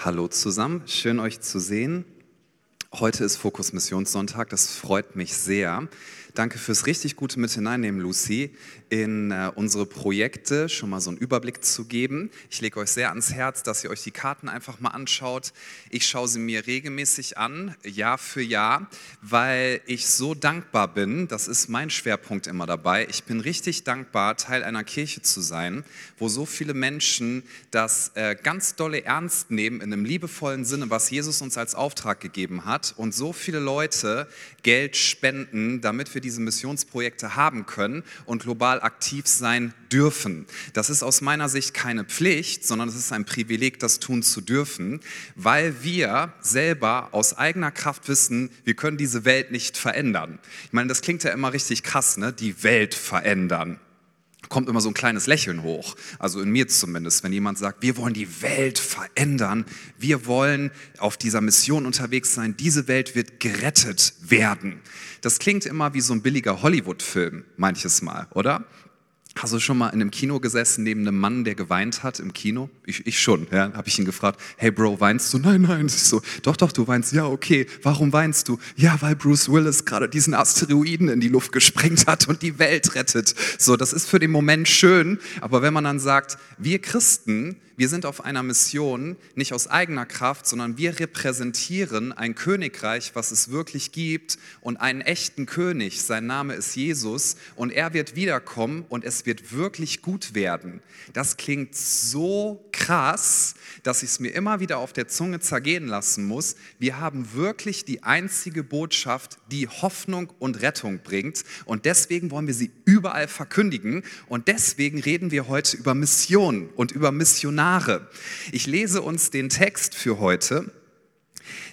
Hallo zusammen, schön euch zu sehen. Heute ist Fokus Missionssonntag, das freut mich sehr. Danke fürs richtig gute Mit hineinnehmen, Lucy, in äh, unsere Projekte schon mal so einen Überblick zu geben. Ich lege euch sehr ans Herz, dass ihr euch die Karten einfach mal anschaut. Ich schaue sie mir regelmäßig an, Jahr für Jahr, weil ich so dankbar bin. Das ist mein Schwerpunkt immer dabei. Ich bin richtig dankbar, Teil einer Kirche zu sein, wo so viele Menschen das äh, ganz dolle ernst nehmen, in einem liebevollen Sinne, was Jesus uns als Auftrag gegeben hat und so viele Leute Geld spenden, damit wir diese Missionsprojekte haben können und global aktiv sein dürfen. Das ist aus meiner Sicht keine Pflicht, sondern es ist ein Privileg, das tun zu dürfen, weil wir selber aus eigener Kraft wissen, wir können diese Welt nicht verändern. Ich meine, das klingt ja immer richtig krass, ne? Die Welt verändern kommt immer so ein kleines Lächeln hoch. Also in mir zumindest, wenn jemand sagt, wir wollen die Welt verändern, wir wollen auf dieser Mission unterwegs sein, diese Welt wird gerettet werden. Das klingt immer wie so ein billiger Hollywood-Film, manches Mal, oder? Hast du schon mal in einem Kino gesessen neben einem Mann, der geweint hat im Kino? Ich, ich schon, ja. Habe ich ihn gefragt, hey Bro, weinst du? Nein, nein. Ich so, doch, doch, du weinst. Ja, okay. Warum weinst du? Ja, weil Bruce Willis gerade diesen Asteroiden in die Luft gesprengt hat und die Welt rettet. So, das ist für den Moment schön. Aber wenn man dann sagt, wir Christen, wir sind auf einer Mission, nicht aus eigener Kraft, sondern wir repräsentieren ein Königreich, was es wirklich gibt und einen echten König. Sein Name ist Jesus und er wird wiederkommen und es wird wirklich gut werden. Das klingt so krass, dass ich es mir immer wieder auf der Zunge zergehen lassen muss. Wir haben wirklich die einzige Botschaft, die Hoffnung und Rettung bringt und deswegen wollen wir sie überall verkündigen und deswegen reden wir heute über Mission und über Missionare. Missionare. Ich lese uns den Text für heute.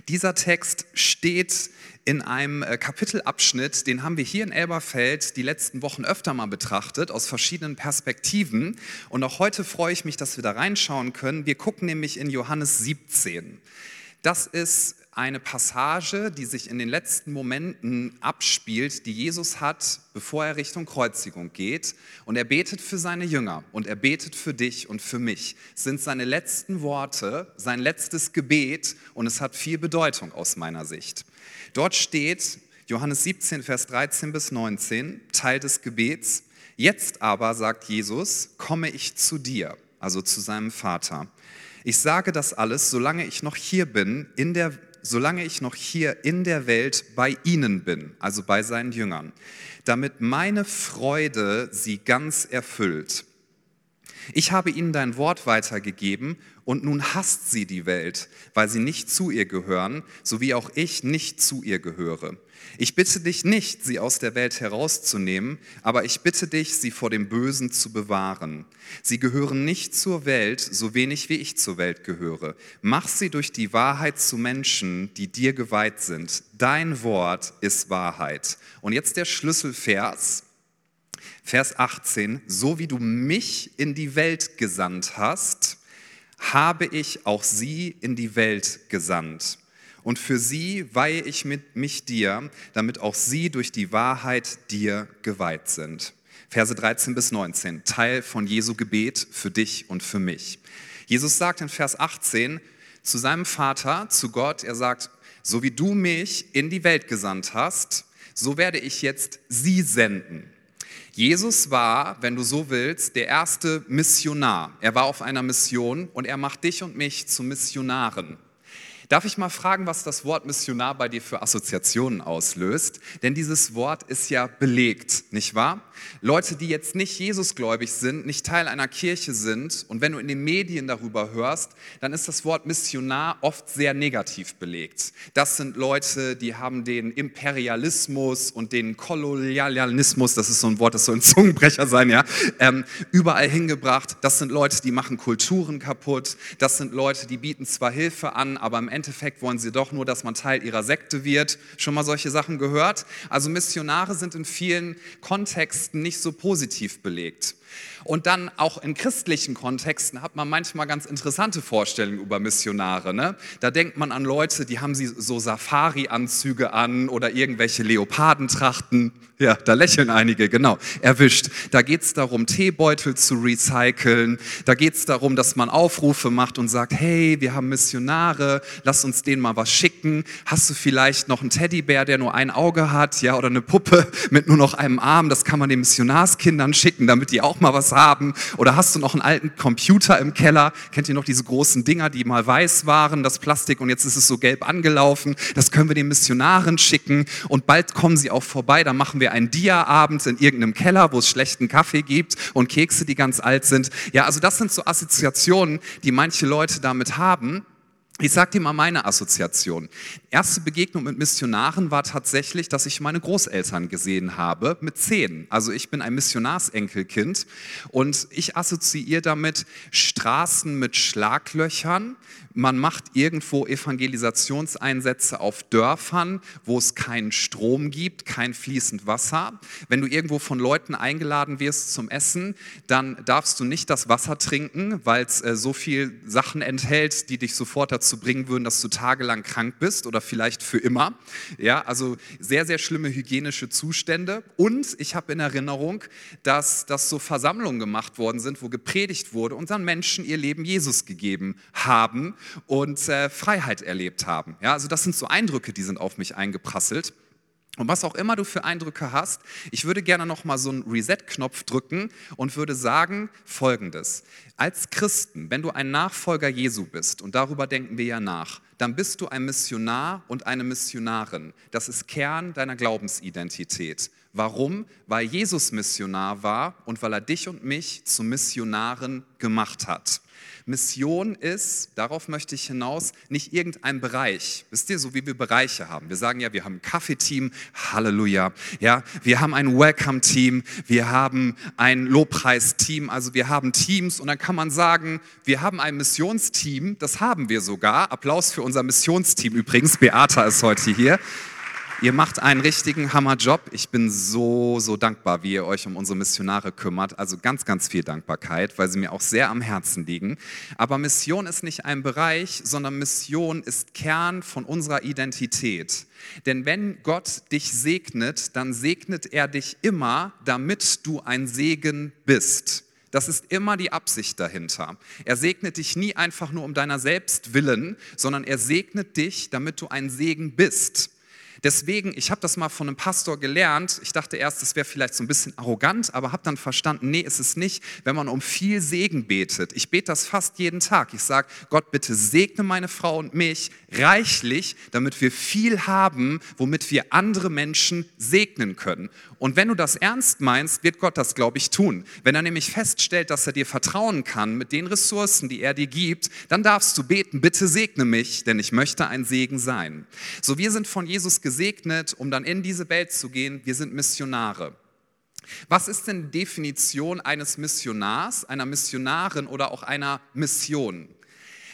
Dieser Text steht in einem äh, Kapitelabschnitt, den haben wir hier in Elberfeld die letzten Wochen öfter mal betrachtet, aus verschiedenen Perspektiven. Und auch heute freue ich mich, dass wir da reinschauen können. Wir gucken nämlich in Johannes 17. Das ist eine Passage, die sich in den letzten Momenten abspielt, die Jesus hat, bevor er Richtung Kreuzigung geht. Und er betet für seine Jünger und er betet für dich und für mich. Es sind seine letzten Worte, sein letztes Gebet und es hat viel Bedeutung aus meiner Sicht. Dort steht Johannes 17, Vers 13 bis 19, Teil des Gebets. Jetzt aber, sagt Jesus, komme ich zu dir, also zu seinem Vater. Ich sage das alles, solange ich noch hier bin, in der solange ich noch hier in der Welt bei ihnen bin, also bei seinen Jüngern, damit meine Freude sie ganz erfüllt. Ich habe ihnen dein Wort weitergegeben und nun hasst sie die Welt, weil sie nicht zu ihr gehören, so wie auch ich nicht zu ihr gehöre. Ich bitte dich nicht, sie aus der Welt herauszunehmen, aber ich bitte dich, sie vor dem Bösen zu bewahren. Sie gehören nicht zur Welt, so wenig wie ich zur Welt gehöre. Mach sie durch die Wahrheit zu Menschen, die dir geweiht sind. Dein Wort ist Wahrheit. Und jetzt der Schlüsselvers, Vers 18. So wie du mich in die Welt gesandt hast, habe ich auch sie in die Welt gesandt. Und für sie weihe ich mit mich dir, damit auch sie durch die Wahrheit dir geweiht sind. Verse 13 bis 19, Teil von Jesu Gebet für dich und für mich. Jesus sagt in Vers 18 zu seinem Vater, zu Gott, er sagt, so wie du mich in die Welt gesandt hast, so werde ich jetzt sie senden. Jesus war, wenn du so willst, der erste Missionar. Er war auf einer Mission und er macht dich und mich zu Missionaren. Darf ich mal fragen, was das Wort Missionar bei dir für Assoziationen auslöst? Denn dieses Wort ist ja belegt, nicht wahr? Leute, die jetzt nicht Jesusgläubig sind, nicht Teil einer Kirche sind und wenn du in den Medien darüber hörst, dann ist das Wort Missionar oft sehr negativ belegt. Das sind Leute, die haben den Imperialismus und den Kolonialismus, das ist so ein Wort, das soll ein Zungenbrecher sein, ja, ähm, überall hingebracht. Das sind Leute, die machen Kulturen kaputt. Das sind Leute, die bieten zwar Hilfe an, aber im Endeffekt wollen sie doch nur, dass man Teil ihrer Sekte wird. Schon mal solche Sachen gehört? Also Missionare sind in vielen Kontexten nicht so positiv belegt. Und dann auch in christlichen Kontexten hat man manchmal ganz interessante Vorstellungen über Missionare. Ne? Da denkt man an Leute, die haben so Safari-Anzüge an oder irgendwelche Leopardentrachten. Ja, da lächeln einige, genau. Erwischt. Da geht es darum, Teebeutel zu recyceln. Da geht es darum, dass man Aufrufe macht und sagt, hey, wir haben Missionare, lass uns denen mal was schicken. Hast du vielleicht noch einen Teddybär, der nur ein Auge hat, ja, oder eine Puppe mit nur noch einem Arm? Das kann man den Missionarskindern schicken, damit die auch mal was haben. Oder hast du noch einen alten Computer im Keller? Kennt ihr noch diese großen Dinger, die mal weiß waren, das Plastik und jetzt ist es so gelb angelaufen? Das können wir den Missionaren schicken und bald kommen sie auch vorbei. Dann machen wir einen Dia-Abend in irgendeinem Keller, wo es schlechten Kaffee gibt und Kekse, die ganz alt sind. Ja, also das sind so Assoziationen, die manche Leute damit haben. Ich sage dir mal meine Assoziation. Erste Begegnung mit Missionaren war tatsächlich, dass ich meine Großeltern gesehen habe mit zehn. Also ich bin ein Missionarsenkelkind und ich assoziiere damit Straßen mit Schlaglöchern, man macht irgendwo Evangelisationseinsätze auf Dörfern, wo es keinen Strom gibt, kein fließend Wasser. Wenn du irgendwo von Leuten eingeladen wirst zum Essen, dann darfst du nicht das Wasser trinken, weil es äh, so viel Sachen enthält, die dich sofort dazu bringen würden, dass du tagelang krank bist oder vielleicht für immer. Ja, also sehr, sehr schlimme hygienische Zustände. Und ich habe in Erinnerung, dass, dass so Versammlungen gemacht worden sind, wo gepredigt wurde und dann Menschen ihr Leben Jesus gegeben haben und äh, Freiheit erlebt haben. Ja, also das sind so Eindrücke, die sind auf mich eingeprasselt. Und was auch immer du für Eindrücke hast, ich würde gerne noch mal so einen Reset-Knopf drücken und würde sagen Folgendes: Als Christen, wenn du ein Nachfolger Jesu bist und darüber denken wir ja nach, dann bist du ein Missionar und eine Missionarin. Das ist Kern deiner Glaubensidentität. Warum? Weil Jesus Missionar war und weil er dich und mich zu Missionaren gemacht hat. Mission ist, darauf möchte ich hinaus, nicht irgendein Bereich. Wisst ihr, so wie wir Bereiche haben. Wir sagen ja, wir haben ein Kaffeeteam, Halleluja. Ja, wir haben ein Welcome-Team, wir haben ein Lobpreisteam, also wir haben Teams und dann kann man sagen, wir haben ein Missionsteam, das haben wir sogar. Applaus für unser Missionsteam übrigens. Beata ist heute hier. Ihr macht einen richtigen Hammerjob. Ich bin so, so dankbar, wie ihr euch um unsere Missionare kümmert. Also ganz, ganz viel Dankbarkeit, weil sie mir auch sehr am Herzen liegen. Aber Mission ist nicht ein Bereich, sondern Mission ist Kern von unserer Identität. Denn wenn Gott dich segnet, dann segnet er dich immer, damit du ein Segen bist. Das ist immer die Absicht dahinter. Er segnet dich nie einfach nur um deiner selbst willen, sondern er segnet dich, damit du ein Segen bist. Deswegen, ich habe das mal von einem Pastor gelernt. Ich dachte erst, das wäre vielleicht so ein bisschen arrogant, aber habe dann verstanden, nee, ist es nicht, wenn man um viel Segen betet. Ich bete das fast jeden Tag. Ich sage, Gott, bitte segne meine Frau und mich reichlich, damit wir viel haben, womit wir andere Menschen segnen können. Und wenn du das ernst meinst, wird Gott das, glaube ich, tun. Wenn er nämlich feststellt, dass er dir vertrauen kann mit den Ressourcen, die er dir gibt, dann darfst du beten, bitte segne mich, denn ich möchte ein Segen sein. So, wir sind von Jesus gesegnet, um dann in diese Welt zu gehen. Wir sind Missionare. Was ist denn die Definition eines Missionars, einer Missionarin oder auch einer Mission?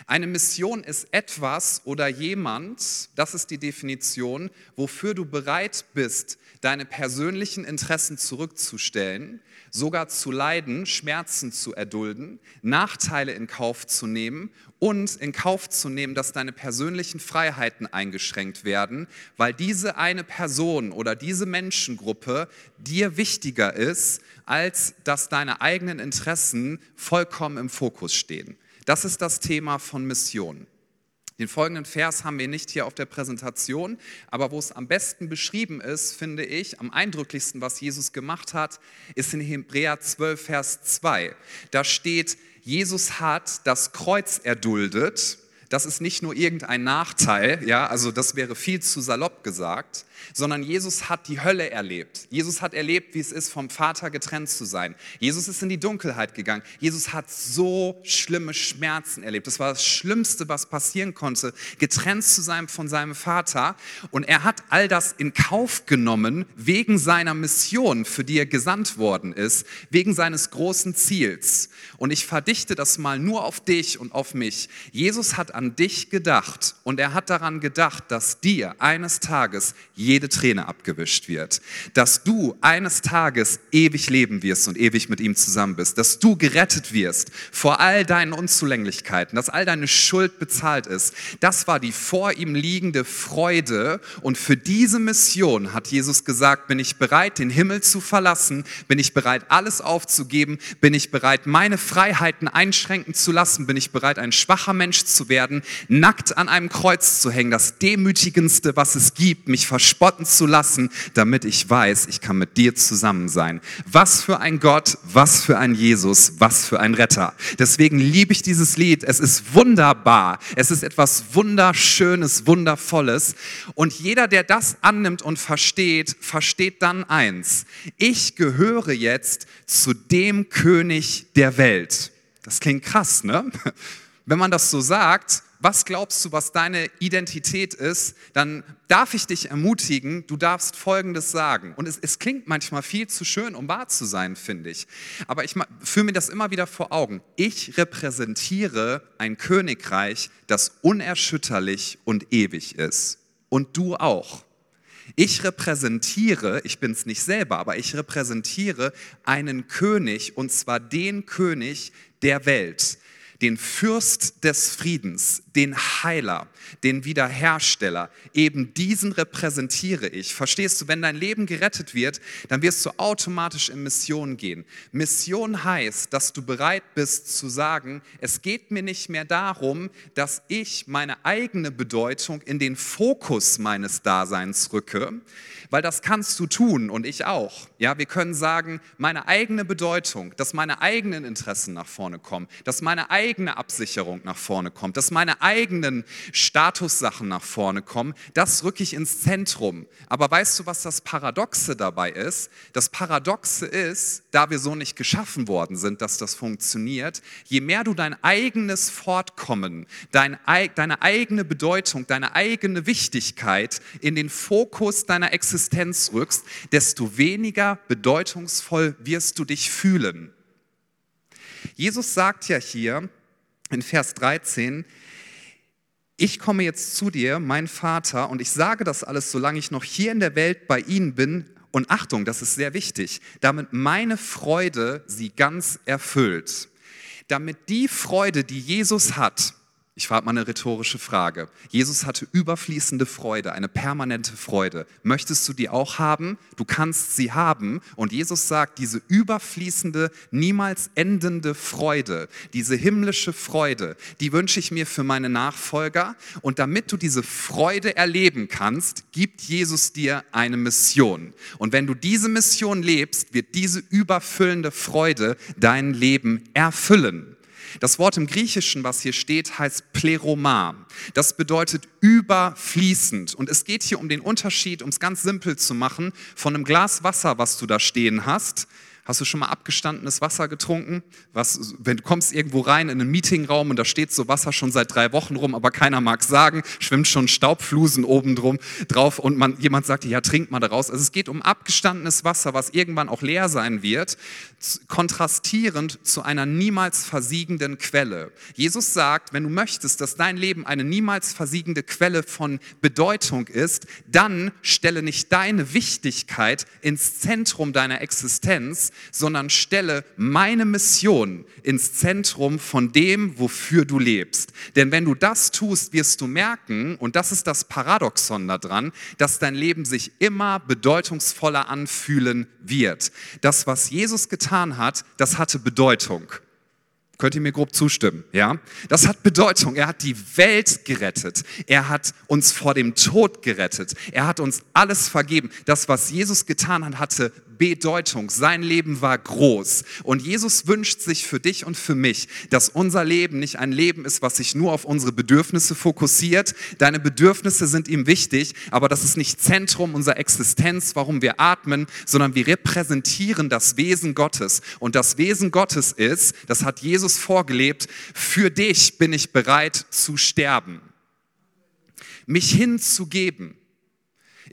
Eine Mission ist etwas oder jemand, das ist die Definition, wofür du bereit bist, deine persönlichen Interessen zurückzustellen, sogar zu leiden, Schmerzen zu erdulden, Nachteile in Kauf zu nehmen und in Kauf zu nehmen, dass deine persönlichen Freiheiten eingeschränkt werden, weil diese eine Person oder diese Menschengruppe dir wichtiger ist, als dass deine eigenen Interessen vollkommen im Fokus stehen. Das ist das Thema von Mission. Den folgenden Vers haben wir nicht hier auf der Präsentation, aber wo es am besten beschrieben ist, finde ich, am eindrücklichsten, was Jesus gemacht hat, ist in Hebräer 12, Vers 2. Da steht, Jesus hat das Kreuz erduldet. Das ist nicht nur irgendein Nachteil, ja, also das wäre viel zu salopp gesagt, sondern Jesus hat die Hölle erlebt. Jesus hat erlebt, wie es ist, vom Vater getrennt zu sein. Jesus ist in die Dunkelheit gegangen. Jesus hat so schlimme Schmerzen erlebt. Das war das Schlimmste, was passieren konnte, getrennt zu sein von seinem Vater. Und er hat all das in Kauf genommen wegen seiner Mission, für die er gesandt worden ist, wegen seines großen Ziels. Und ich verdichte das mal nur auf dich und auf mich. Jesus hat an dich gedacht und er hat daran gedacht, dass dir eines Tages jede Träne abgewischt wird, dass du eines Tages ewig leben wirst und ewig mit ihm zusammen bist, dass du gerettet wirst vor all deinen Unzulänglichkeiten, dass all deine Schuld bezahlt ist. Das war die vor ihm liegende Freude und für diese Mission hat Jesus gesagt, bin ich bereit, den Himmel zu verlassen, bin ich bereit, alles aufzugeben, bin ich bereit, meine Freiheiten einschränken zu lassen, bin ich bereit, ein schwacher Mensch zu werden, nackt an einem Kreuz zu hängen, das demütigendste, was es gibt, mich verspotten zu lassen, damit ich weiß, ich kann mit dir zusammen sein. Was für ein Gott, was für ein Jesus, was für ein Retter. Deswegen liebe ich dieses Lied. Es ist wunderbar. Es ist etwas Wunderschönes, Wundervolles. Und jeder, der das annimmt und versteht, versteht dann eins. Ich gehöre jetzt zu dem König der Welt. Das klingt krass, ne? Wenn man das so sagt, was glaubst du, was deine Identität ist, dann darf ich dich ermutigen, du darfst Folgendes sagen. Und es, es klingt manchmal viel zu schön, um wahr zu sein, finde ich. Aber ich führe mir das immer wieder vor Augen. Ich repräsentiere ein Königreich, das unerschütterlich und ewig ist. Und du auch. Ich repräsentiere, ich bin es nicht selber, aber ich repräsentiere einen König, und zwar den König der Welt den Fürst des Friedens, den Heiler, den Wiederhersteller. Eben diesen repräsentiere ich. Verstehst du, wenn dein Leben gerettet wird, dann wirst du automatisch in Mission gehen. Mission heißt, dass du bereit bist zu sagen, es geht mir nicht mehr darum, dass ich meine eigene Bedeutung in den Fokus meines Daseins rücke, weil das kannst du tun und ich auch. Ja, wir können sagen, meine eigene Bedeutung, dass meine eigenen Interessen nach vorne kommen, dass meine eigene Absicherung nach vorne kommt, dass meine eigenen Statussachen nach vorne kommen, das rücke ich ins Zentrum. Aber weißt du, was das Paradoxe dabei ist? Das Paradoxe ist, da wir so nicht geschaffen worden sind, dass das funktioniert, je mehr du dein eigenes Fortkommen, dein, deine eigene Bedeutung, deine eigene Wichtigkeit in den Fokus deiner Existenz Existenz rückst, desto weniger bedeutungsvoll wirst du dich fühlen. Jesus sagt ja hier in Vers 13, ich komme jetzt zu dir, mein Vater, und ich sage das alles, solange ich noch hier in der Welt bei Ihnen bin. Und Achtung, das ist sehr wichtig, damit meine Freude sie ganz erfüllt. Damit die Freude, die Jesus hat, ich frage mal eine rhetorische Frage. Jesus hatte überfließende Freude, eine permanente Freude. Möchtest du die auch haben? Du kannst sie haben. Und Jesus sagt, diese überfließende, niemals endende Freude, diese himmlische Freude, die wünsche ich mir für meine Nachfolger. Und damit du diese Freude erleben kannst, gibt Jesus dir eine Mission. Und wenn du diese Mission lebst, wird diese überfüllende Freude dein Leben erfüllen. Das Wort im Griechischen, was hier steht, heißt Pleroma. Das bedeutet überfließend. Und es geht hier um den Unterschied, um es ganz simpel zu machen, von einem Glas Wasser, was du da stehen hast, Hast du schon mal abgestandenes Wasser getrunken? Was, wenn du kommst irgendwo rein in einen Meetingraum und da steht so Wasser schon seit drei Wochen rum, aber keiner mag sagen, schwimmt schon Staubflusen oben drum, drauf und man, jemand sagt, ja, trink mal daraus. Also es geht um abgestandenes Wasser, was irgendwann auch leer sein wird, kontrastierend zu einer niemals versiegenden Quelle. Jesus sagt, wenn du möchtest, dass dein Leben eine niemals versiegende Quelle von Bedeutung ist, dann stelle nicht deine Wichtigkeit ins Zentrum deiner Existenz, sondern stelle meine Mission ins Zentrum von dem, wofür du lebst. Denn wenn du das tust, wirst du merken, und das ist das Paradoxon daran, dass dein Leben sich immer bedeutungsvoller anfühlen wird. Das, was Jesus getan hat, das hatte Bedeutung. Könnt ihr mir grob zustimmen? Ja? Das hat Bedeutung. Er hat die Welt gerettet. Er hat uns vor dem Tod gerettet. Er hat uns alles vergeben. Das, was Jesus getan hat, hatte Bedeutung. Sein Leben war groß. Und Jesus wünscht sich für dich und für mich, dass unser Leben nicht ein Leben ist, was sich nur auf unsere Bedürfnisse fokussiert. Deine Bedürfnisse sind ihm wichtig, aber das ist nicht Zentrum unserer Existenz, warum wir atmen, sondern wir repräsentieren das Wesen Gottes. Und das Wesen Gottes ist, das hat Jesus vorgelebt, für dich bin ich bereit zu sterben. Mich hinzugeben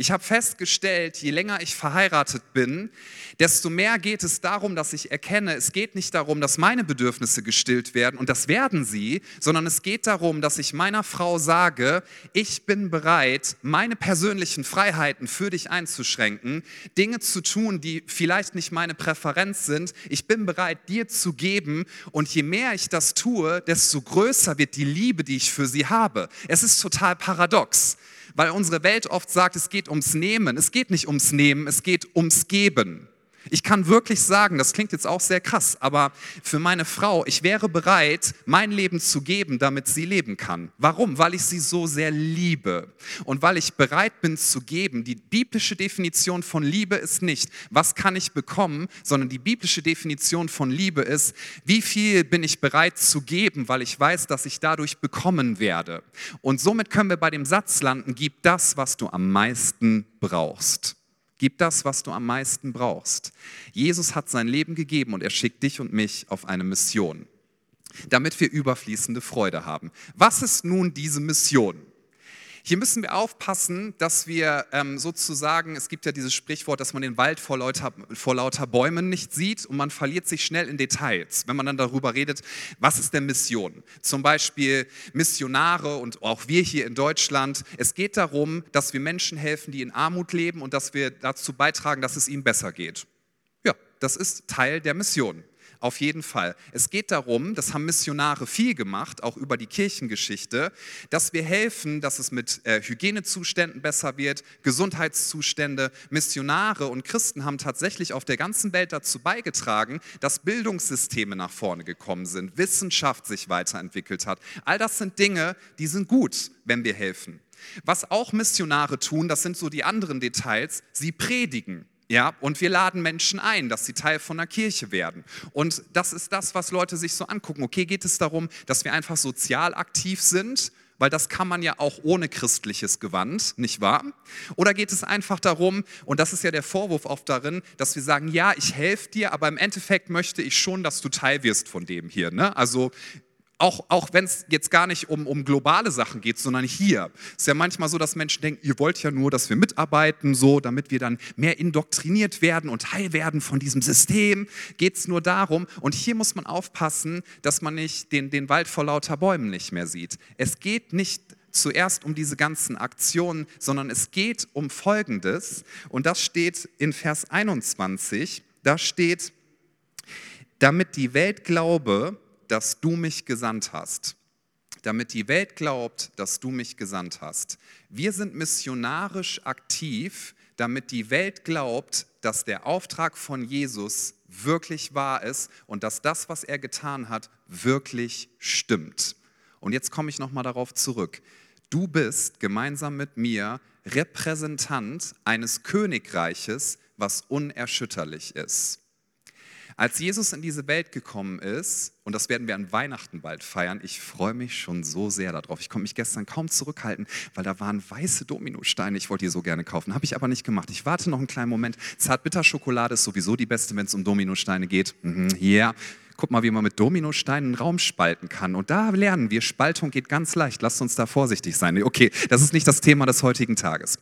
Ich habe festgestellt, je länger ich verheiratet bin, desto mehr geht es darum, dass ich erkenne, es geht nicht darum, dass meine Bedürfnisse gestillt werden und das werden sie, sondern es geht darum, dass ich meiner Frau sage, ich bin bereit, meine persönlichen Freiheiten für dich einzuschränken, Dinge zu tun, die vielleicht nicht meine Präferenz sind. Ich bin bereit, dir zu geben und je mehr ich das tue, desto größer wird die Liebe, die ich für sie habe. Es ist total paradox weil unsere Welt oft sagt, es geht ums Nehmen. Es geht nicht ums Nehmen, es geht ums Geben. Ich kann wirklich sagen, das klingt jetzt auch sehr krass, aber für meine Frau, ich wäre bereit, mein Leben zu geben, damit sie leben kann. Warum? Weil ich sie so sehr liebe und weil ich bereit bin zu geben. Die biblische Definition von Liebe ist nicht, was kann ich bekommen, sondern die biblische Definition von Liebe ist, wie viel bin ich bereit zu geben, weil ich weiß, dass ich dadurch bekommen werde. Und somit können wir bei dem Satz landen, gib das, was du am meisten brauchst. Gib das, was du am meisten brauchst. Jesus hat sein Leben gegeben und er schickt dich und mich auf eine Mission, damit wir überfließende Freude haben. Was ist nun diese Mission? Hier müssen wir aufpassen, dass wir ähm, sozusagen, es gibt ja dieses Sprichwort, dass man den Wald vor lauter, vor lauter Bäumen nicht sieht und man verliert sich schnell in Details, wenn man dann darüber redet, was ist denn Mission? Zum Beispiel Missionare und auch wir hier in Deutschland. Es geht darum, dass wir Menschen helfen, die in Armut leben und dass wir dazu beitragen, dass es ihnen besser geht. Ja, das ist Teil der Mission. Auf jeden Fall. Es geht darum, das haben Missionare viel gemacht, auch über die Kirchengeschichte, dass wir helfen, dass es mit äh, Hygienezuständen besser wird, Gesundheitszustände. Missionare und Christen haben tatsächlich auf der ganzen Welt dazu beigetragen, dass Bildungssysteme nach vorne gekommen sind, Wissenschaft sich weiterentwickelt hat. All das sind Dinge, die sind gut, wenn wir helfen. Was auch Missionare tun, das sind so die anderen Details, sie predigen. Ja, und wir laden Menschen ein, dass sie Teil von einer Kirche werden. Und das ist das, was Leute sich so angucken. Okay, geht es darum, dass wir einfach sozial aktiv sind? Weil das kann man ja auch ohne christliches Gewand, nicht wahr? Oder geht es einfach darum, und das ist ja der Vorwurf oft darin, dass wir sagen, ja, ich helfe dir, aber im Endeffekt möchte ich schon, dass du Teil wirst von dem hier. Ne? Also auch, auch wenn es jetzt gar nicht um, um globale Sachen geht, sondern hier. Es ist ja manchmal so, dass Menschen denken, ihr wollt ja nur, dass wir mitarbeiten, so, damit wir dann mehr indoktriniert werden und Teil werden von diesem System. Geht es nur darum. Und hier muss man aufpassen, dass man nicht den, den Wald vor lauter Bäumen nicht mehr sieht. Es geht nicht zuerst um diese ganzen Aktionen, sondern es geht um Folgendes. Und das steht in Vers 21. Da steht, damit die Welt glaube, dass du mich gesandt hast, damit die Welt glaubt, dass du mich gesandt hast. Wir sind missionarisch aktiv, damit die Welt glaubt, dass der Auftrag von Jesus wirklich wahr ist und dass das, was er getan hat, wirklich stimmt. Und jetzt komme ich nochmal darauf zurück. Du bist gemeinsam mit mir Repräsentant eines Königreiches, was unerschütterlich ist. Als Jesus in diese Welt gekommen ist, und das werden wir an Weihnachten bald feiern, ich freue mich schon so sehr darauf. Ich konnte mich gestern kaum zurückhalten, weil da waren weiße Dominosteine. Ich wollte die so gerne kaufen, habe ich aber nicht gemacht. Ich warte noch einen kleinen Moment. Zartbitterschokolade ist sowieso die beste, wenn es um Dominosteine geht. Mhm, yeah guck mal, wie man mit Dominosteinen einen Raum spalten kann. Und da lernen wir, Spaltung geht ganz leicht. Lasst uns da vorsichtig sein. Okay, das ist nicht das Thema des heutigen Tages.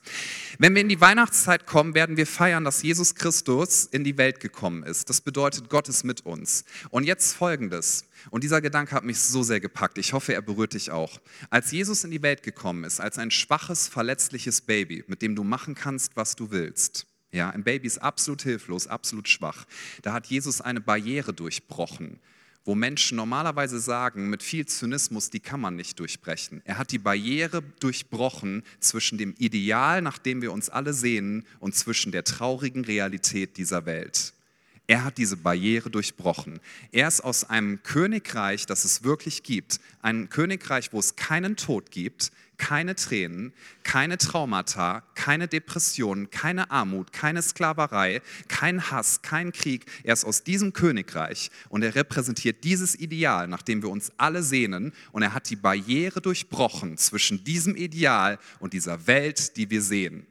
Wenn wir in die Weihnachtszeit kommen, werden wir feiern, dass Jesus Christus in die Welt gekommen ist. Das bedeutet, Gott ist mit uns. Und jetzt folgendes. Und dieser Gedanke hat mich so sehr gepackt. Ich hoffe, er berührt dich auch. Als Jesus in die Welt gekommen ist, als ein schwaches, verletzliches Baby, mit dem du machen kannst, was du willst, ja, ein Baby ist absolut hilflos, absolut schwach. Da hat Jesus eine Barriere durchbrochen, wo Menschen normalerweise sagen, mit viel Zynismus, die kann man nicht durchbrechen. Er hat die Barriere durchbrochen zwischen dem Ideal, nach dem wir uns alle sehnen, und zwischen der traurigen Realität dieser Welt. Er hat diese Barriere durchbrochen. Er ist aus einem Königreich, das es wirklich gibt, ein Königreich, wo es keinen Tod gibt, keine Tränen, keine Traumata, keine Depressionen, keine Armut, keine Sklaverei, kein Hass, kein Krieg. Er ist aus diesem Königreich und er repräsentiert dieses Ideal, nach dem wir uns alle sehnen. Und er hat die Barriere durchbrochen zwischen diesem Ideal und dieser Welt, die wir sehen.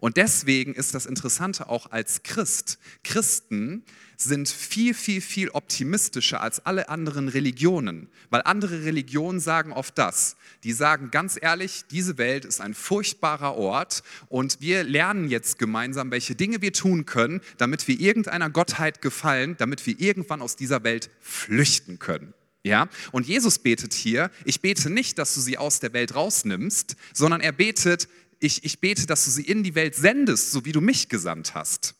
Und deswegen ist das Interessante auch als Christ. Christen sind viel, viel, viel optimistischer als alle anderen Religionen, weil andere Religionen sagen oft das. Die sagen ganz ehrlich, diese Welt ist ein furchtbarer Ort und wir lernen jetzt gemeinsam, welche Dinge wir tun können, damit wir irgendeiner Gottheit gefallen, damit wir irgendwann aus dieser Welt flüchten können. Ja, und Jesus betet hier, ich bete nicht, dass du sie aus der Welt rausnimmst, sondern er betet, ich, ich bete, dass du sie in die Welt sendest, so wie du mich gesandt hast.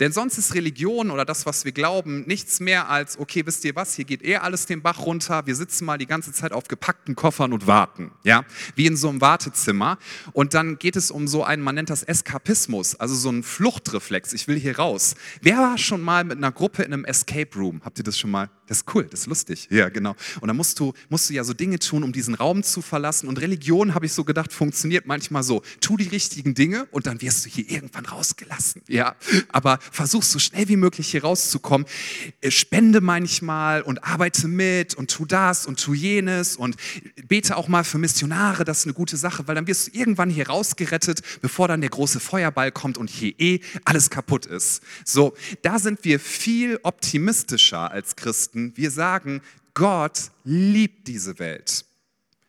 Denn sonst ist Religion oder das, was wir glauben, nichts mehr als, okay, wisst ihr was, hier geht eh alles den Bach runter, wir sitzen mal die ganze Zeit auf gepackten Koffern und warten, ja, wie in so einem Wartezimmer. Und dann geht es um so einen, man nennt das Eskapismus, also so einen Fluchtreflex, ich will hier raus. Wer war schon mal mit einer Gruppe in einem Escape Room? Habt ihr das schon mal? Das ist cool, das ist lustig. Ja, genau. Und dann musst du, musst du ja so Dinge tun, um diesen Raum zu verlassen. Und Religion, habe ich so gedacht, funktioniert manchmal so. Tu die richtigen Dinge und dann wirst du hier irgendwann rausgelassen. Ja, aber versuch so schnell wie möglich hier rauszukommen. Äh, spende manchmal und arbeite mit und tu das und tu jenes und bete auch mal für Missionare, das ist eine gute Sache, weil dann wirst du irgendwann hier rausgerettet, bevor dann der große Feuerball kommt und hier eh alles kaputt ist. So, da sind wir viel optimistischer als Christen Christen, wir sagen, Gott liebt diese Welt.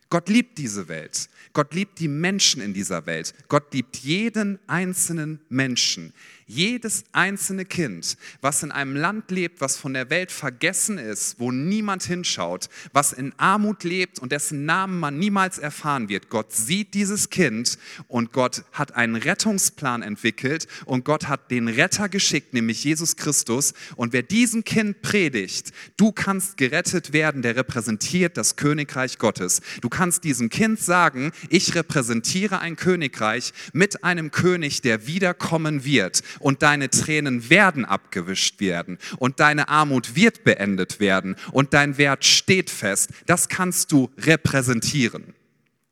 Gott liebt diese Welt. Gott liebt die Menschen in dieser Welt. Gott liebt jeden einzelnen Menschen. Jedes einzelne Kind, was in einem Land lebt, was von der Welt vergessen ist, wo niemand hinschaut, was in Armut lebt und dessen Namen man niemals erfahren wird, Gott sieht dieses Kind und Gott hat einen Rettungsplan entwickelt und Gott hat den Retter geschickt, nämlich Jesus Christus. Und wer diesem Kind predigt, du kannst gerettet werden, der repräsentiert das Königreich Gottes. Du kannst diesem Kind sagen, ich repräsentiere ein Königreich mit einem König, der wiederkommen wird und deine Tränen werden abgewischt werden und deine Armut wird beendet werden und dein Wert steht fest. Das kannst du repräsentieren.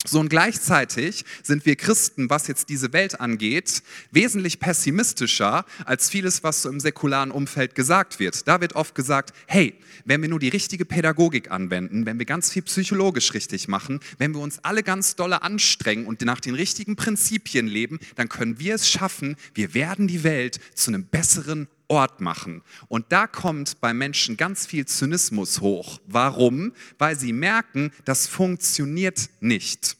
So und gleichzeitig sind wir Christen, was jetzt diese Welt angeht, wesentlich pessimistischer als vieles, was so im säkularen Umfeld gesagt wird. Da wird oft gesagt, hey, wenn wir nur die richtige Pädagogik anwenden, wenn wir ganz viel psychologisch richtig machen, wenn wir uns alle ganz dolle anstrengen und nach den richtigen Prinzipien leben, dann können wir es schaffen, wir werden die Welt zu einem besseren Ort machen. Und da kommt bei Menschen ganz viel Zynismus hoch. Warum? Weil sie merken, das funktioniert nicht.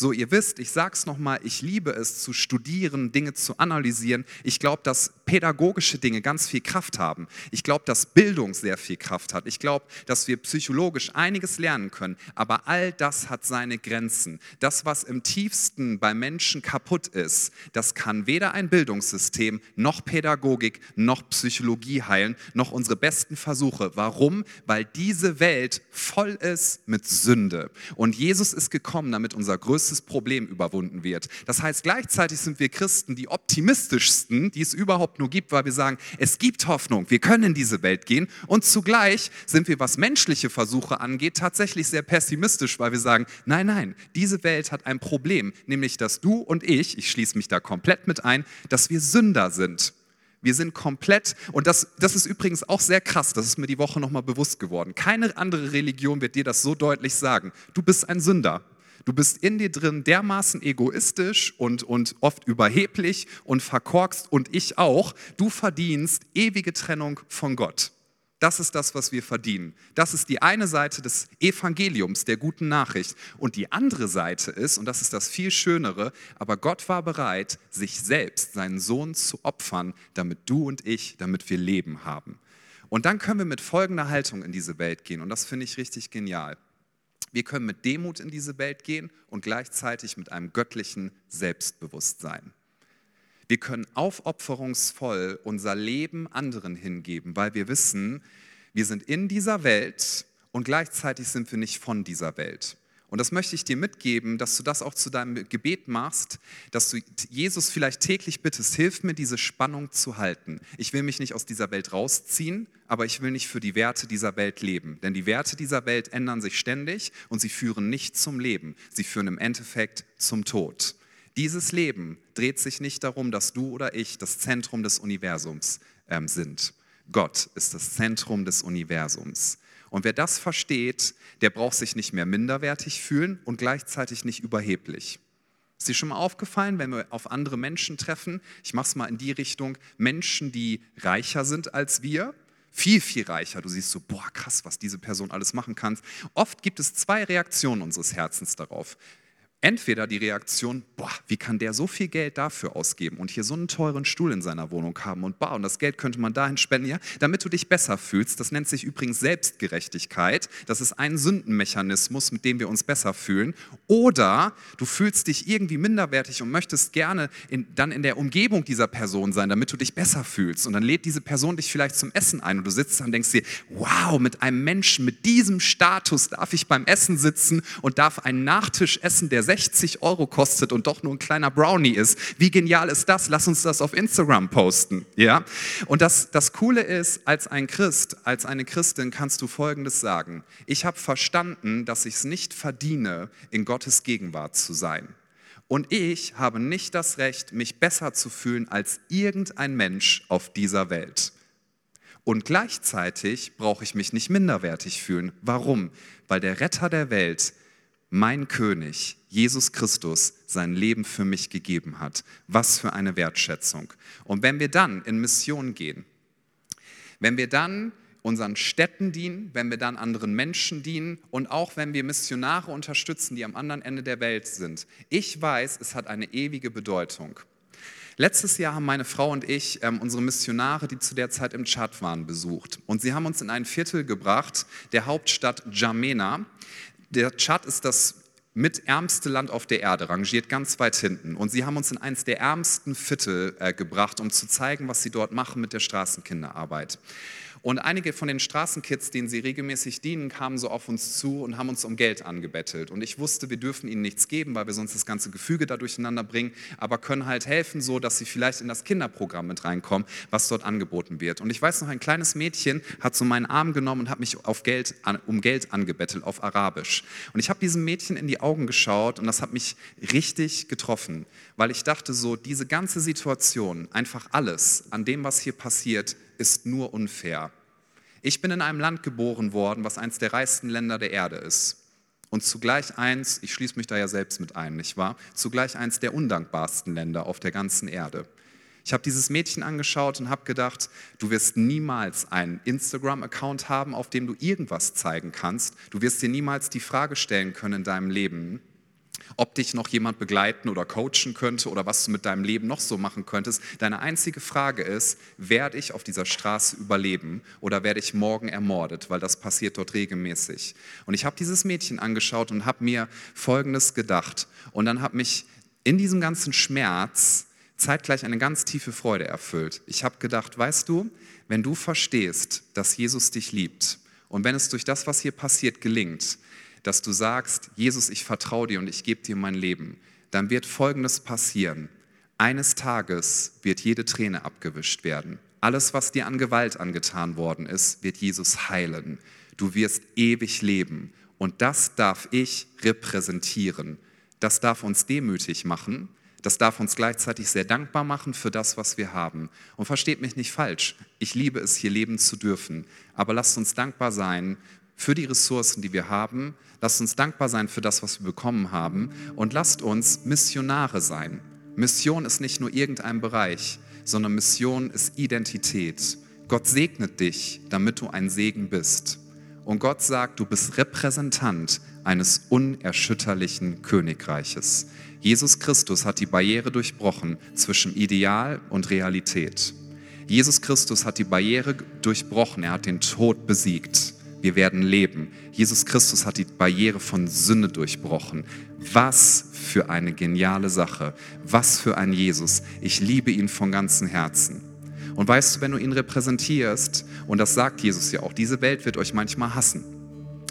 So, ihr wisst, ich sage es nochmal, ich liebe es zu studieren, Dinge zu analysieren. Ich glaube, dass pädagogische Dinge ganz viel Kraft haben. Ich glaube, dass Bildung sehr viel Kraft hat. Ich glaube, dass wir psychologisch einiges lernen können. Aber all das hat seine Grenzen. Das, was im tiefsten bei Menschen kaputt ist, das kann weder ein Bildungssystem noch Pädagogik noch Psychologie heilen, noch unsere besten Versuche. Warum? Weil diese Welt voll ist mit Sünde. Und Jesus ist gekommen, damit unser größtes größtes Problem überwunden wird. Das heißt, gleichzeitig sind wir Christen die optimistischsten, die es überhaupt nur gibt, weil wir sagen, es gibt Hoffnung, wir können in diese Welt gehen. Und zugleich sind wir, was menschliche Versuche angeht, tatsächlich sehr pessimistisch, weil wir sagen, nein, nein, diese Welt hat ein Problem, nämlich dass du und ich, ich schließe mich da komplett mit ein, dass wir Sünder sind. Wir sind komplett, und das, das ist übrigens auch sehr krass, das ist mir die Woche nochmal bewusst geworden. Keine andere Religion wird dir das so deutlich sagen. Du bist ein Sünder. Du bist in dir drin dermaßen egoistisch und, und oft überheblich und verkorkst und ich auch. Du verdienst ewige Trennung von Gott. Das ist das, was wir verdienen. Das ist die eine Seite des Evangeliums, der guten Nachricht. Und die andere Seite ist, und das ist das viel Schönere, aber Gott war bereit, sich selbst, seinen Sohn zu opfern, damit du und ich, damit wir Leben haben. Und dann können wir mit folgender Haltung in diese Welt gehen. Und das finde ich richtig genial. Wir können mit Demut in diese Welt gehen und gleichzeitig mit einem göttlichen Selbstbewusstsein. Wir können aufopferungsvoll unser Leben anderen hingeben, weil wir wissen, wir sind in dieser Welt und gleichzeitig sind wir nicht von dieser Welt. Und das möchte ich dir mitgeben, dass du das auch zu deinem Gebet machst, dass du Jesus vielleicht täglich bittest, hilf mir, diese Spannung zu halten. Ich will mich nicht aus dieser Welt rausziehen, aber ich will nicht für die Werte dieser Welt leben. Denn die Werte dieser Welt ändern sich ständig und sie führen nicht zum Leben. Sie führen im Endeffekt zum Tod. Dieses Leben dreht sich nicht darum, dass du oder ich das Zentrum des Universums ähm, sind. Gott ist das Zentrum des Universums. Und wer das versteht, der braucht sich nicht mehr minderwertig fühlen und gleichzeitig nicht überheblich. Ist dir schon mal aufgefallen, wenn wir auf andere Menschen treffen? Ich mache es mal in die Richtung, Menschen, die reicher sind als wir, viel, viel reicher. Du siehst so, boah, krass, was diese Person alles machen kann. Oft gibt es zwei Reaktionen unseres Herzens darauf. Entweder die Reaktion, boah, wie kann der so viel Geld dafür ausgeben und hier so einen teuren Stuhl in seiner Wohnung haben und boah, das Geld könnte man dahin spenden, ja, damit du dich besser fühlst. Das nennt sich übrigens Selbstgerechtigkeit. Das ist ein Sündenmechanismus, mit dem wir uns besser fühlen. Oder du fühlst dich irgendwie minderwertig und möchtest gerne in, dann in der Umgebung dieser Person sein, damit du dich besser fühlst. Und dann lädt diese Person dich vielleicht zum Essen ein und du sitzt da und denkst dir, wow, mit einem Menschen mit diesem Status darf ich beim Essen sitzen und darf einen Nachtisch essen, der 60 Euro kostet und doch nur ein kleiner Brownie ist. Wie genial ist das? Lass uns das auf Instagram posten. Ja? Und das, das Coole ist, als ein Christ, als eine Christin kannst du Folgendes sagen. Ich habe verstanden, dass ich es nicht verdiene, in Gottes Gegenwart zu sein. Und ich habe nicht das Recht, mich besser zu fühlen als irgendein Mensch auf dieser Welt. Und gleichzeitig brauche ich mich nicht minderwertig fühlen. Warum? Weil der Retter der Welt mein König, Jesus Christus, sein Leben für mich gegeben hat. Was für eine Wertschätzung. Und wenn wir dann in Mission gehen, wenn wir dann unseren Städten dienen, wenn wir dann anderen Menschen dienen und auch wenn wir Missionare unterstützen, die am anderen Ende der Welt sind. Ich weiß, es hat eine ewige Bedeutung. Letztes Jahr haben meine Frau und ich ähm, unsere Missionare, die zu der Zeit im Tschad waren, besucht. Und sie haben uns in ein Viertel gebracht, der Hauptstadt Jamena. Der Tschad ist das mit ärmste Land auf der Erde, rangiert ganz weit hinten. Und sie haben uns in eines der ärmsten Viertel äh, gebracht, um zu zeigen, was sie dort machen mit der Straßenkinderarbeit. Und einige von den Straßenkids, denen sie regelmäßig dienen, kamen so auf uns zu und haben uns um Geld angebettelt. Und ich wusste, wir dürfen ihnen nichts geben, weil wir sonst das ganze Gefüge da durcheinander bringen, aber können halt helfen, so dass sie vielleicht in das Kinderprogramm mit reinkommen, was dort angeboten wird. Und ich weiß noch, ein kleines Mädchen hat so meinen Arm genommen und hat mich auf Geld, um Geld angebettelt, auf Arabisch. Und ich habe diesem Mädchen in die Augen geschaut und das hat mich richtig getroffen, weil ich dachte so, diese ganze Situation, einfach alles an dem, was hier passiert, ist nur unfair. Ich bin in einem Land geboren worden, was eines der reichsten Länder der Erde ist. Und zugleich eins, ich schließe mich da ja selbst mit ein, nicht wahr? Zugleich eins der undankbarsten Länder auf der ganzen Erde. Ich habe dieses Mädchen angeschaut und habe gedacht, du wirst niemals einen Instagram-Account haben, auf dem du irgendwas zeigen kannst. Du wirst dir niemals die Frage stellen können in deinem Leben, ob dich noch jemand begleiten oder coachen könnte oder was du mit deinem Leben noch so machen könntest. Deine einzige Frage ist, werde ich auf dieser Straße überleben oder werde ich morgen ermordet, weil das passiert dort regelmäßig. Und ich habe dieses Mädchen angeschaut und habe mir Folgendes gedacht. Und dann habe mich in diesem ganzen Schmerz zeitgleich eine ganz tiefe Freude erfüllt. Ich habe gedacht, weißt du, wenn du verstehst, dass Jesus dich liebt und wenn es durch das, was hier passiert, gelingt, dass du sagst, Jesus, ich vertraue dir und ich gebe dir mein Leben, dann wird Folgendes passieren. Eines Tages wird jede Träne abgewischt werden. Alles, was dir an Gewalt angetan worden ist, wird Jesus heilen. Du wirst ewig leben. Und das darf ich repräsentieren. Das darf uns demütig machen. Das darf uns gleichzeitig sehr dankbar machen für das, was wir haben. Und versteht mich nicht falsch, ich liebe es, hier leben zu dürfen. Aber lasst uns dankbar sein für die Ressourcen, die wir haben. Lasst uns dankbar sein für das, was wir bekommen haben. Und lasst uns Missionare sein. Mission ist nicht nur irgendein Bereich, sondern Mission ist Identität. Gott segnet dich, damit du ein Segen bist. Und Gott sagt, du bist Repräsentant eines unerschütterlichen Königreiches. Jesus Christus hat die Barriere durchbrochen zwischen Ideal und Realität. Jesus Christus hat die Barriere durchbrochen, er hat den Tod besiegt. Wir werden leben. Jesus Christus hat die Barriere von Sünde durchbrochen. Was für eine geniale Sache. Was für ein Jesus. Ich liebe ihn von ganzem Herzen. Und weißt du, wenn du ihn repräsentierst, und das sagt Jesus ja auch, diese Welt wird euch manchmal hassen.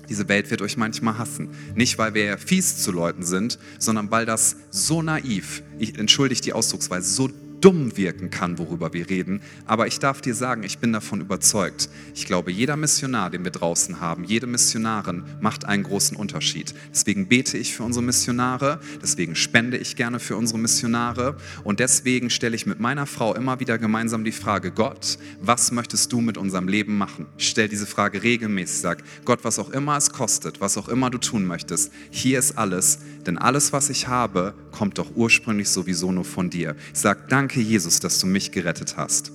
Diese Welt wird euch manchmal hassen. Nicht, weil wir fies zu Leuten sind, sondern weil das so naiv, ich entschuldige die Ausdrucksweise, so dumm wirken kann, worüber wir reden. Aber ich darf dir sagen, ich bin davon überzeugt. Ich glaube, jeder Missionar, den wir draußen haben, jede Missionarin macht einen großen Unterschied. Deswegen bete ich für unsere Missionare, deswegen spende ich gerne für unsere Missionare und deswegen stelle ich mit meiner Frau immer wieder gemeinsam die Frage, Gott, was möchtest du mit unserem Leben machen? Ich stelle diese Frage regelmäßig, sage, Gott, was auch immer es kostet, was auch immer du tun möchtest, hier ist alles, denn alles, was ich habe, kommt doch ursprünglich sowieso nur von dir. Ich sage, danke Jesus, dass du mich gerettet hast.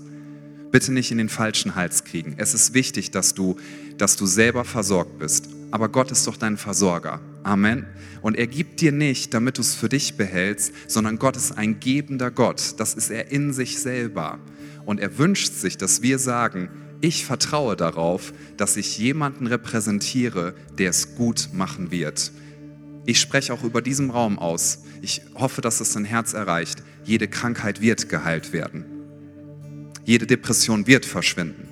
Bitte nicht in den falschen Hals kriegen. Es ist wichtig, dass du, dass du selber versorgt bist. Aber Gott ist doch dein Versorger. Amen. Und er gibt dir nicht, damit du es für dich behältst, sondern Gott ist ein gebender Gott. Das ist er in sich selber. Und er wünscht sich, dass wir sagen, ich vertraue darauf, dass ich jemanden repräsentiere, der es gut machen wird. Ich spreche auch über diesem Raum aus. Ich hoffe, dass es dein Herz erreicht. Jede Krankheit wird geheilt werden. Jede Depression wird verschwinden.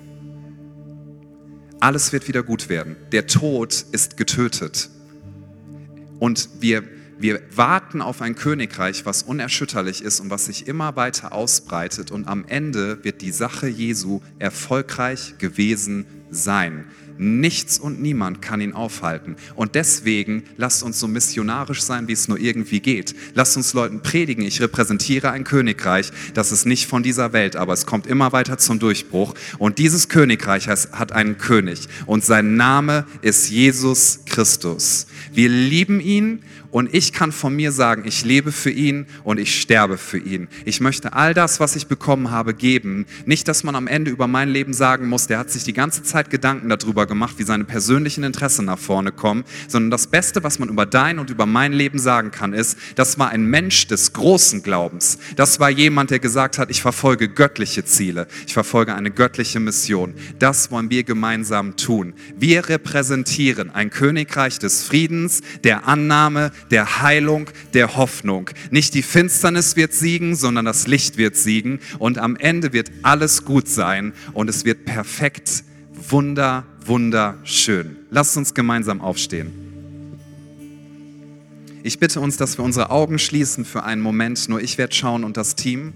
Alles wird wieder gut werden. Der Tod ist getötet. Und wir, wir warten auf ein Königreich, was unerschütterlich ist und was sich immer weiter ausbreitet. Und am Ende wird die Sache Jesu erfolgreich gewesen sein. Nichts und niemand kann ihn aufhalten. Und deswegen lasst uns so missionarisch sein, wie es nur irgendwie geht. Lasst uns Leuten predigen, ich repräsentiere ein Königreich, das ist nicht von dieser Welt, aber es kommt immer weiter zum Durchbruch. Und dieses Königreich hat einen König und sein Name ist Jesus Christus. Wir lieben ihn und ich kann von mir sagen, ich lebe für ihn und ich sterbe für ihn. Ich möchte all das, was ich bekommen habe, geben. Nicht, dass man am Ende über mein Leben sagen muss, der hat sich die ganze Zeit Gedanken darüber gemacht, wie seine persönlichen Interessen nach vorne kommen, sondern das Beste, was man über dein und über mein Leben sagen kann, ist, das war ein Mensch des großen Glaubens. Das war jemand, der gesagt hat, ich verfolge göttliche Ziele. Ich verfolge eine göttliche Mission. Das wollen wir gemeinsam tun. Wir repräsentieren ein Königreich des Friedens, der Annahme, der Heilung, der Hoffnung. Nicht die Finsternis wird siegen, sondern das Licht wird siegen und am Ende wird alles gut sein und es wird perfekt, wunder, wunderschön. Lasst uns gemeinsam aufstehen. Ich bitte uns, dass wir unsere Augen schließen für einen Moment. Nur ich werde schauen und das Team.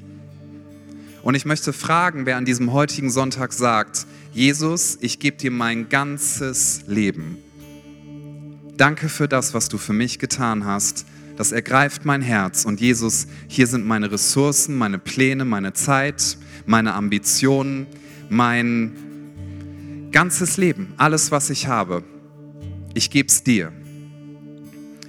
Und ich möchte fragen, wer an diesem heutigen Sonntag sagt, Jesus, ich gebe dir mein ganzes Leben. Danke für das, was du für mich getan hast. Das ergreift mein Herz. Und Jesus, hier sind meine Ressourcen, meine Pläne, meine Zeit, meine Ambitionen, mein ganzes Leben, alles, was ich habe. Ich gebe es dir.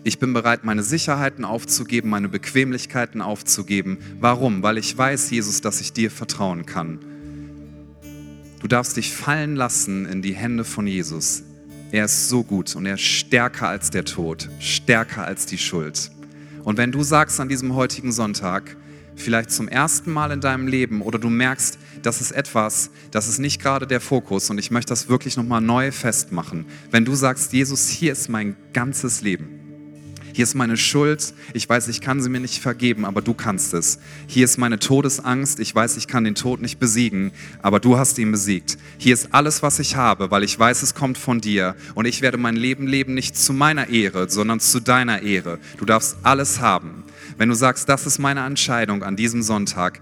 Ich bin bereit, meine Sicherheiten aufzugeben, meine Bequemlichkeiten aufzugeben. Warum? Weil ich weiß, Jesus, dass ich dir vertrauen kann. Du darfst dich fallen lassen in die Hände von Jesus. Er ist so gut und er ist stärker als der Tod, stärker als die Schuld. Und wenn du sagst an diesem heutigen Sonntag, vielleicht zum ersten Mal in deinem Leben oder du merkst, das ist etwas, das ist nicht gerade der Fokus und ich möchte das wirklich nochmal neu festmachen. Wenn du sagst, Jesus, hier ist mein ganzes Leben. Hier ist meine Schuld, ich weiß, ich kann sie mir nicht vergeben, aber du kannst es. Hier ist meine Todesangst, ich weiß, ich kann den Tod nicht besiegen, aber du hast ihn besiegt. Hier ist alles, was ich habe, weil ich weiß, es kommt von dir und ich werde mein Leben leben nicht zu meiner Ehre, sondern zu deiner Ehre. Du darfst alles haben. Wenn du sagst, das ist meine Entscheidung an diesem Sonntag,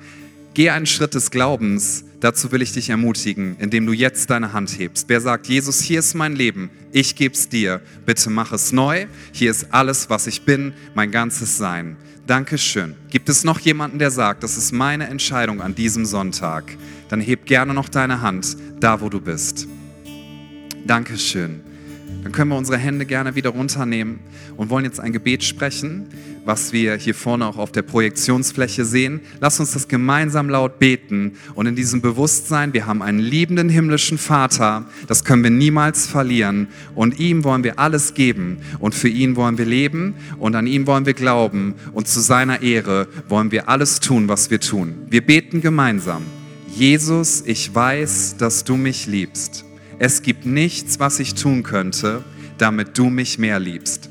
Geh einen Schritt des Glaubens. Dazu will ich dich ermutigen, indem du jetzt deine Hand hebst. Wer sagt, Jesus, hier ist mein Leben, ich gebe es dir. Bitte mach es neu. Hier ist alles, was ich bin, mein ganzes Sein. Dankeschön. Gibt es noch jemanden, der sagt, das ist meine Entscheidung an diesem Sonntag? Dann heb gerne noch deine Hand da, wo du bist. Dankeschön. Dann können wir unsere Hände gerne wieder runternehmen und wollen jetzt ein Gebet sprechen was wir hier vorne auch auf der Projektionsfläche sehen. Lass uns das gemeinsam laut beten und in diesem Bewusstsein, wir haben einen liebenden himmlischen Vater, das können wir niemals verlieren und ihm wollen wir alles geben und für ihn wollen wir leben und an ihm wollen wir glauben und zu seiner Ehre wollen wir alles tun, was wir tun. Wir beten gemeinsam. Jesus, ich weiß, dass du mich liebst. Es gibt nichts, was ich tun könnte, damit du mich mehr liebst.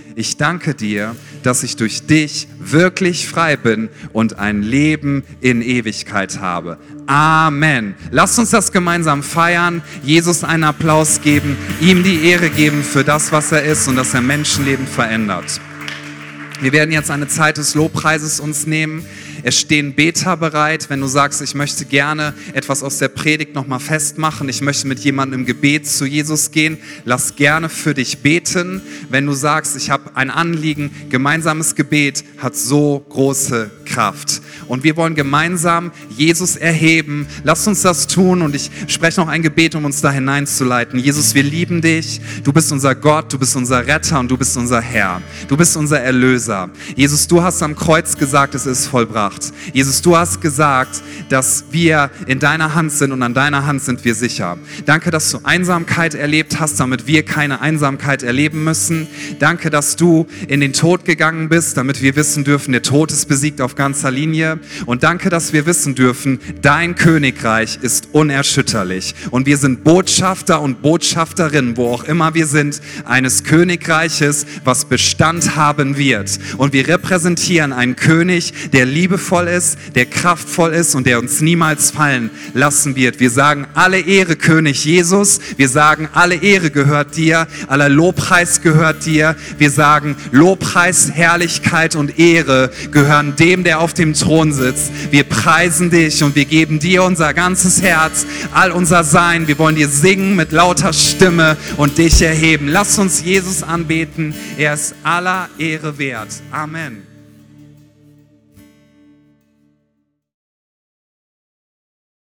Ich danke dir, dass ich durch dich wirklich frei bin und ein Leben in Ewigkeit habe. Amen. Lasst uns das gemeinsam feiern, Jesus einen Applaus geben, ihm die Ehre geben für das, was er ist und dass er Menschenleben verändert. Wir werden jetzt eine Zeit des Lobpreises uns nehmen. Es stehen Beter bereit, wenn du sagst, ich möchte gerne etwas aus der Predigt nochmal festmachen. Ich möchte mit jemandem im Gebet zu Jesus gehen. Lass gerne für dich beten. Wenn du sagst, ich habe ein Anliegen, gemeinsames Gebet hat so große Kraft. Und wir wollen gemeinsam Jesus erheben. Lass uns das tun und ich spreche noch ein Gebet, um uns da hineinzuleiten. Jesus, wir lieben dich. Du bist unser Gott, du bist unser Retter und du bist unser Herr. Du bist unser Erlöser. Jesus, du hast am Kreuz gesagt, es ist vollbracht. Jesus, du hast gesagt, dass wir in deiner Hand sind und an deiner Hand sind wir sicher. Danke, dass du Einsamkeit erlebt hast, damit wir keine Einsamkeit erleben müssen. Danke, dass du in den Tod gegangen bist, damit wir wissen dürfen, der Tod ist besiegt auf ganzer Linie. Und danke, dass wir wissen dürfen, dein Königreich ist unerschütterlich. Und wir sind Botschafter und Botschafterinnen, wo auch immer wir sind, eines Königreiches, was Bestand haben wird. Und wir repräsentieren einen König, der liebevoll ist, der kraftvoll ist und der uns niemals fallen lassen wird. Wir sagen alle Ehre, König Jesus. Wir sagen alle Ehre gehört dir. Aller Lobpreis gehört dir. Wir sagen Lobpreis, Herrlichkeit und Ehre gehören dem, der auf dem Thron sitzt. Wir preisen dich und wir geben dir unser ganzes Herz, all unser Sein. Wir wollen dir singen mit lauter Stimme und dich erheben. Lass uns Jesus anbeten. Er ist aller Ehre wert. Amen.